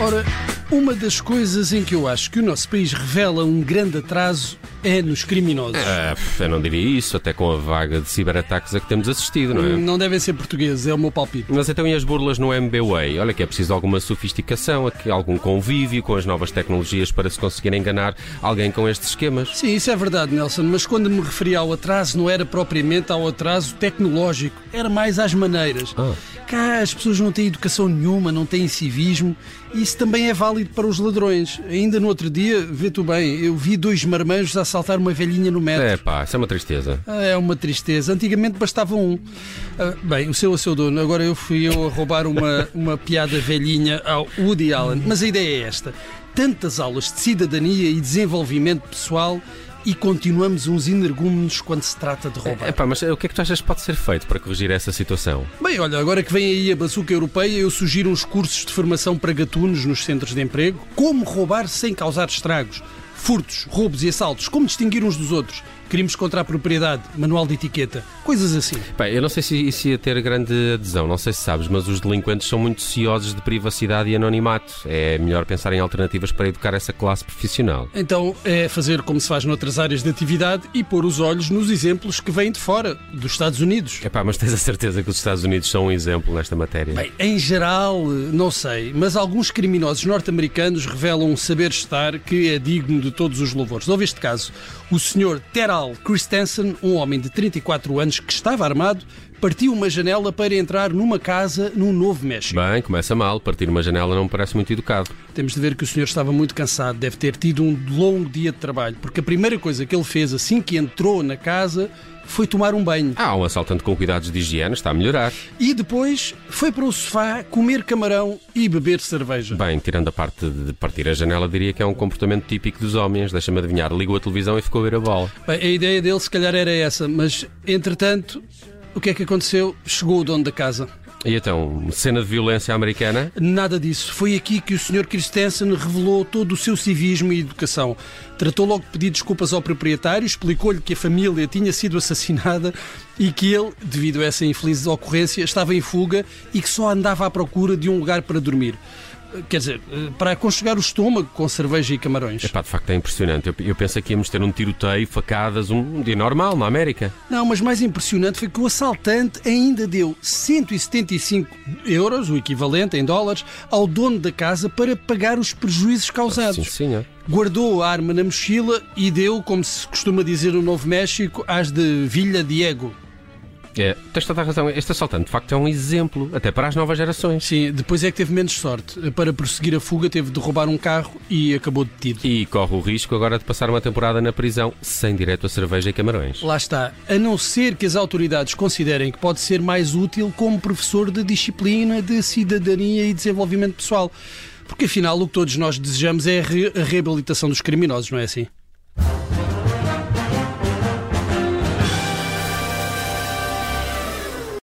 Ora, uma das coisas em que eu acho que o nosso país revela um grande atraso é nos criminosos. Ah, eu não diria isso, até com a vaga de ciberataques a que temos assistido, não é? Não devem ser portugueses, é o meu palpite. Mas então e as burlas no MBWay? Olha que é preciso alguma sofisticação, aqui algum convívio com as novas tecnologias para se conseguir enganar alguém com estes esquemas. Sim, isso é verdade, Nelson, mas quando me referia ao atraso, não era propriamente ao atraso tecnológico, era mais às maneiras. Ah. Cá as pessoas não têm educação nenhuma, não têm civismo, e isso também é válido para os ladrões. Ainda no outro dia, vê tu bem, eu vi dois marmanjos assaltar uma velhinha no metro. É pá, isso é uma tristeza. É uma tristeza. Antigamente bastava um. Ah, bem, o seu a seu dono. Agora eu fui eu a roubar uma, uma piada velhinha ao Woody Allen. Mas a ideia é esta: tantas aulas de cidadania e desenvolvimento pessoal e continuamos uns energúmenos quando se trata de roubar. É pá, mas o que é que tu achas que pode ser feito para corrigir essa situação? Bem, olha, agora que vem aí a bazuca europeia, eu sugiro uns cursos de formação para gatunos nos centros de emprego. Como roubar sem causar estragos. Furtos, roubos e assaltos. Como distinguir uns dos outros. Crimes contra a propriedade. Manual de etiqueta. Coisas assim. Bem, eu não sei se isso ia ter grande adesão, não sei se sabes, mas os delinquentes são muito ciosos de privacidade e anonimato. É melhor pensar em alternativas para educar essa classe profissional. Então é fazer como se faz noutras áreas de atividade e pôr os olhos nos exemplos que vêm de fora, dos Estados Unidos. É pá, mas tens a certeza que os Estados Unidos são um exemplo nesta matéria? Bem, em geral, não sei, mas alguns criminosos norte-americanos revelam um saber-estar que é digno de todos os louvores. Houve este caso. O Sr. Teral Christensen, um homem de 34 anos que estava armado, partiu uma janela para entrar numa casa no Novo México. Bem, começa mal. Partir uma janela não me parece muito educado. Temos de ver que o senhor estava muito cansado, deve ter tido um longo dia de trabalho, porque a primeira coisa que ele fez assim que entrou na casa foi tomar um banho. Ah, um assaltante com cuidados de higiene está a melhorar. E depois foi para o sofá comer camarão e beber cerveja. Bem, tirando a parte de partir a janela, diria que é um comportamento típico dos homens. Deixa-me adivinhar, ligou a televisão e ficou a ver a bola. Bem, a ideia dele se calhar era essa, mas entretanto, o que é que aconteceu? Chegou o dono da casa. E então, cena de violência americana? Nada disso. Foi aqui que o Sr. Christensen revelou todo o seu civismo e educação. Tratou logo de pedir desculpas ao proprietário, explicou-lhe que a família tinha sido assassinada e que ele, devido a essa infeliz ocorrência, estava em fuga e que só andava à procura de um lugar para dormir. Quer dizer, para aconchegar o estômago com cerveja e camarões. Epá, de facto é impressionante. Eu, eu penso que íamos ter um tiroteio, facadas, um, um dia normal na América. Não, mas mais impressionante foi que o assaltante ainda deu 175 euros, o equivalente em dólares, ao dono da casa para pagar os prejuízos causados. Sim, senhor. Guardou a arma na mochila e deu, como se costuma dizer no Novo México, às de Villa Diego. É, tens toda a razão. Este assaltante, de facto, é um exemplo, até para as novas gerações. Sim, depois é que teve menos sorte. Para prosseguir a fuga, teve de roubar um carro e acabou detido. E corre o risco agora de passar uma temporada na prisão sem direito a cerveja e camarões. Lá está. A não ser que as autoridades considerem que pode ser mais útil como professor de disciplina, de cidadania e desenvolvimento pessoal. Porque afinal o que todos nós desejamos é a reabilitação dos criminosos, não é assim?